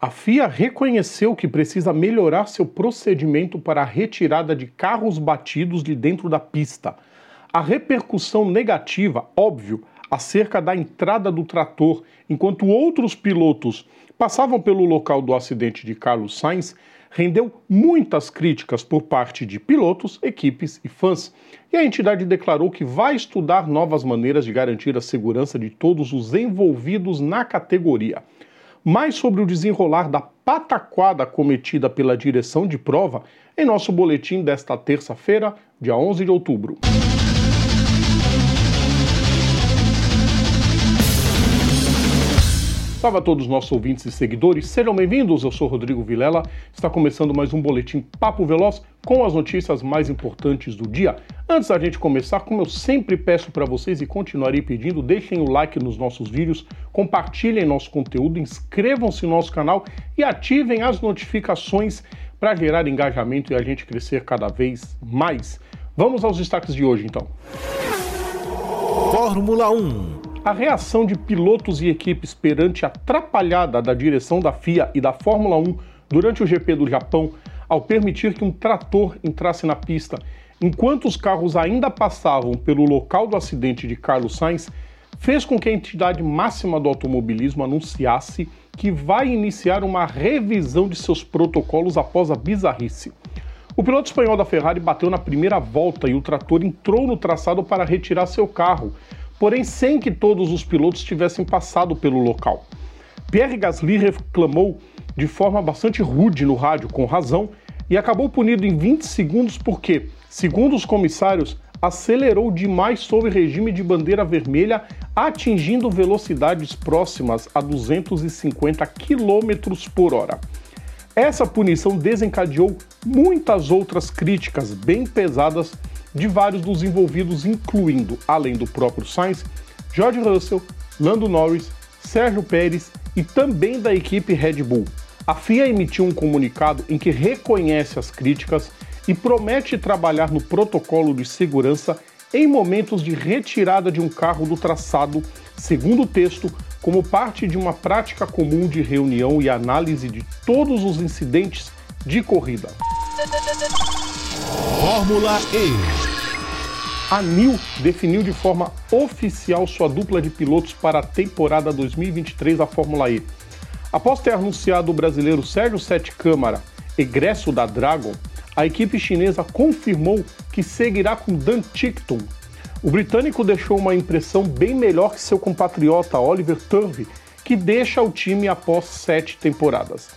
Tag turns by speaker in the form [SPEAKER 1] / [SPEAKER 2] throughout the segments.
[SPEAKER 1] A FIA reconheceu que precisa melhorar seu procedimento para a retirada de carros batidos de dentro da pista. A repercussão negativa, óbvio, acerca da entrada do trator, enquanto outros pilotos passavam pelo local do acidente de Carlos Sainz, rendeu muitas críticas por parte de pilotos, equipes e fãs. E a entidade declarou que vai estudar novas maneiras de garantir a segurança de todos os envolvidos na categoria. Mais sobre o desenrolar da pataquada cometida pela direção de prova em nosso boletim desta terça-feira, dia 11 de outubro. Salve a todos os nossos ouvintes e seguidores, sejam bem-vindos. Eu sou Rodrigo Vilela. Está começando mais um boletim Papo Veloz com as notícias mais importantes do dia. Antes da gente começar, como eu sempre peço para vocês e continuarei pedindo, deixem o like nos nossos vídeos, compartilhem nosso conteúdo, inscrevam-se no nosso canal e ativem as notificações para gerar engajamento e a gente crescer cada vez mais. Vamos aos destaques de hoje, então.
[SPEAKER 2] Fórmula 1
[SPEAKER 1] a reação de pilotos e equipes perante a atrapalhada da direção da FIA e da Fórmula 1 durante o GP do Japão, ao permitir que um trator entrasse na pista, enquanto os carros ainda passavam pelo local do acidente de Carlos Sainz, fez com que a entidade máxima do automobilismo anunciasse que vai iniciar uma revisão de seus protocolos após a bizarrice. O piloto espanhol da Ferrari bateu na primeira volta e o trator entrou no traçado para retirar seu carro, porém sem que todos os pilotos tivessem passado pelo local. Pierre Gasly reclamou de forma bastante rude no rádio, com razão, e acabou punido em 20 segundos porque, segundo os comissários, acelerou demais sob regime de bandeira vermelha, atingindo velocidades próximas a 250 km por hora. Essa punição desencadeou muitas outras críticas bem pesadas de vários dos envolvidos, incluindo, além do próprio Sainz, George Russell, Lando Norris, Sérgio Pérez e também da equipe Red Bull. A FIA emitiu um comunicado em que reconhece as críticas e promete trabalhar no protocolo de segurança em momentos de retirada de um carro do traçado, segundo o texto, como parte de uma prática comum de reunião e análise de todos os incidentes de corrida.
[SPEAKER 2] Fórmula E.
[SPEAKER 1] A NIL definiu de forma oficial sua dupla de pilotos para a temporada 2023 da Fórmula E. Após ter anunciado o brasileiro Sérgio Sete Câmara, egresso da Dragon, a equipe chinesa confirmou que seguirá com Dan Tickton. O britânico deixou uma impressão bem melhor que seu compatriota Oliver Turvey, que deixa o time após sete temporadas.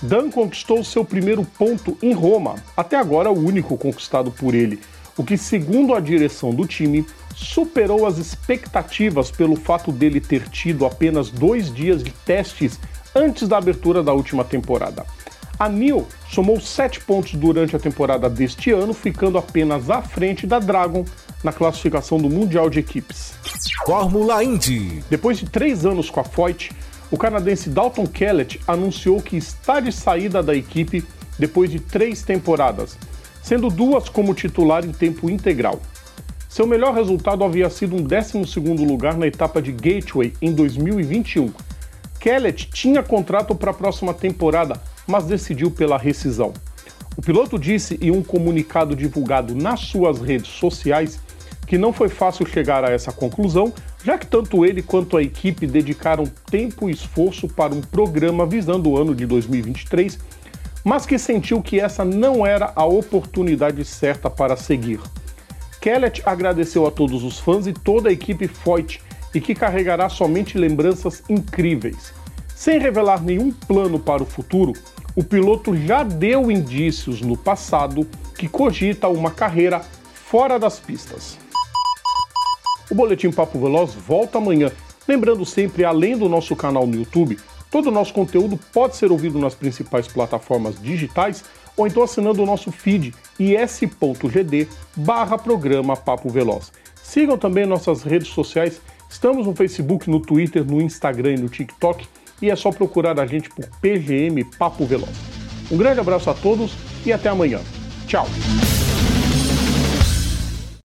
[SPEAKER 1] Dan conquistou seu primeiro ponto em Roma, até agora o único conquistado por ele, o que, segundo a direção do time, superou as expectativas pelo fato dele ter tido apenas dois dias de testes antes da abertura da última temporada. A Neil somou sete pontos durante a temporada deste ano, ficando apenas à frente da Dragon na classificação do Mundial de Equipes.
[SPEAKER 2] Fórmula Indy.
[SPEAKER 1] Depois de três anos com a Foyt, o canadense Dalton Kellett anunciou que está de saída da equipe depois de três temporadas, sendo duas como titular em tempo integral. Seu melhor resultado havia sido um 12º lugar na etapa de Gateway em 2021. Kellett tinha contrato para a próxima temporada, mas decidiu pela rescisão. O piloto disse em um comunicado divulgado nas suas redes sociais que não foi fácil chegar a essa conclusão, já que tanto ele quanto a equipe dedicaram tempo e esforço para um programa visando o ano de 2023, mas que sentiu que essa não era a oportunidade certa para seguir. Kellett agradeceu a todos os fãs e toda a equipe Foyt e que carregará somente lembranças incríveis. Sem revelar nenhum plano para o futuro, o piloto já deu indícios no passado que cogita uma carreira fora das pistas. O Boletim Papo Veloz volta amanhã. Lembrando sempre, além do nosso canal no YouTube, todo o nosso conteúdo pode ser ouvido nas principais plataformas digitais ou então assinando o nosso feed is.gd barra programa Papo Veloz. Sigam também nossas redes sociais, estamos no Facebook, no Twitter, no Instagram e no TikTok e é só procurar a gente por PGM Papo Veloz. Um grande abraço a todos e até amanhã. Tchau!